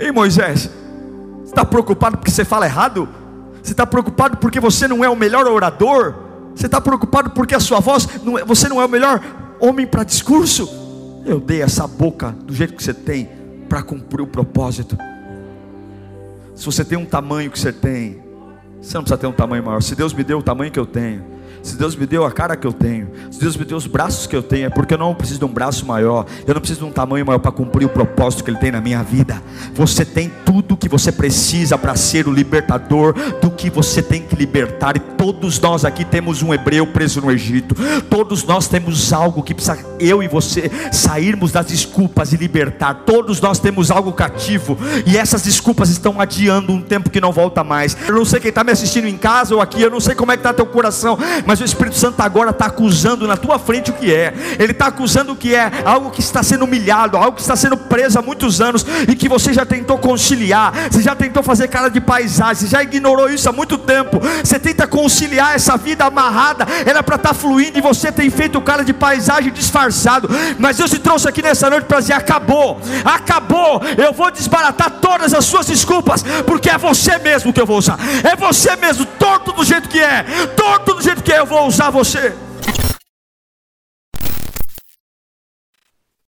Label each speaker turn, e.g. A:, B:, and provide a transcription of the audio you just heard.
A: Ei Moisés, você está preocupado porque você fala errado? Você está preocupado porque você não é o melhor orador? Você está preocupado porque a sua voz, não é, você não é o melhor homem para discurso? Eu dei essa boca do jeito que você tem para cumprir o propósito. Se você tem um tamanho que você tem, você não precisa ter um tamanho maior. Se Deus me deu o tamanho que eu tenho, se Deus me deu a cara que eu tenho, se Deus me deu os braços que eu tenho, é porque eu não preciso de um braço maior, eu não preciso de um tamanho maior para cumprir o propósito que Ele tem na minha vida. Você tem tudo que você precisa para ser o libertador do que você tem que libertar, e todos nós aqui temos um hebreu preso no Egito, todos nós temos algo que precisa, eu e você, sairmos das desculpas e libertar, todos nós temos algo cativo, e essas desculpas estão adiando um tempo que não volta mais. Eu não sei quem está me assistindo em casa ou aqui, eu não sei como é que está teu coração, mas o Espírito Santo agora está acusando na tua frente o que é, ele está acusando o que é, algo que está sendo humilhado, algo que está sendo preso há muitos anos e que você já tentou conciliar, você já tentou fazer cara de paisagem, você já ignorou isso há muito tempo, você tenta conciliar essa vida amarrada, era para estar fluindo e você tem feito cara de paisagem disfarçado, mas Deus te trouxe aqui nessa noite para dizer: acabou, acabou, eu vou desbaratar todas as suas desculpas, porque é você mesmo que eu vou usar, é você mesmo, torto do jeito que é, torto do jeito que é eu vou usar você.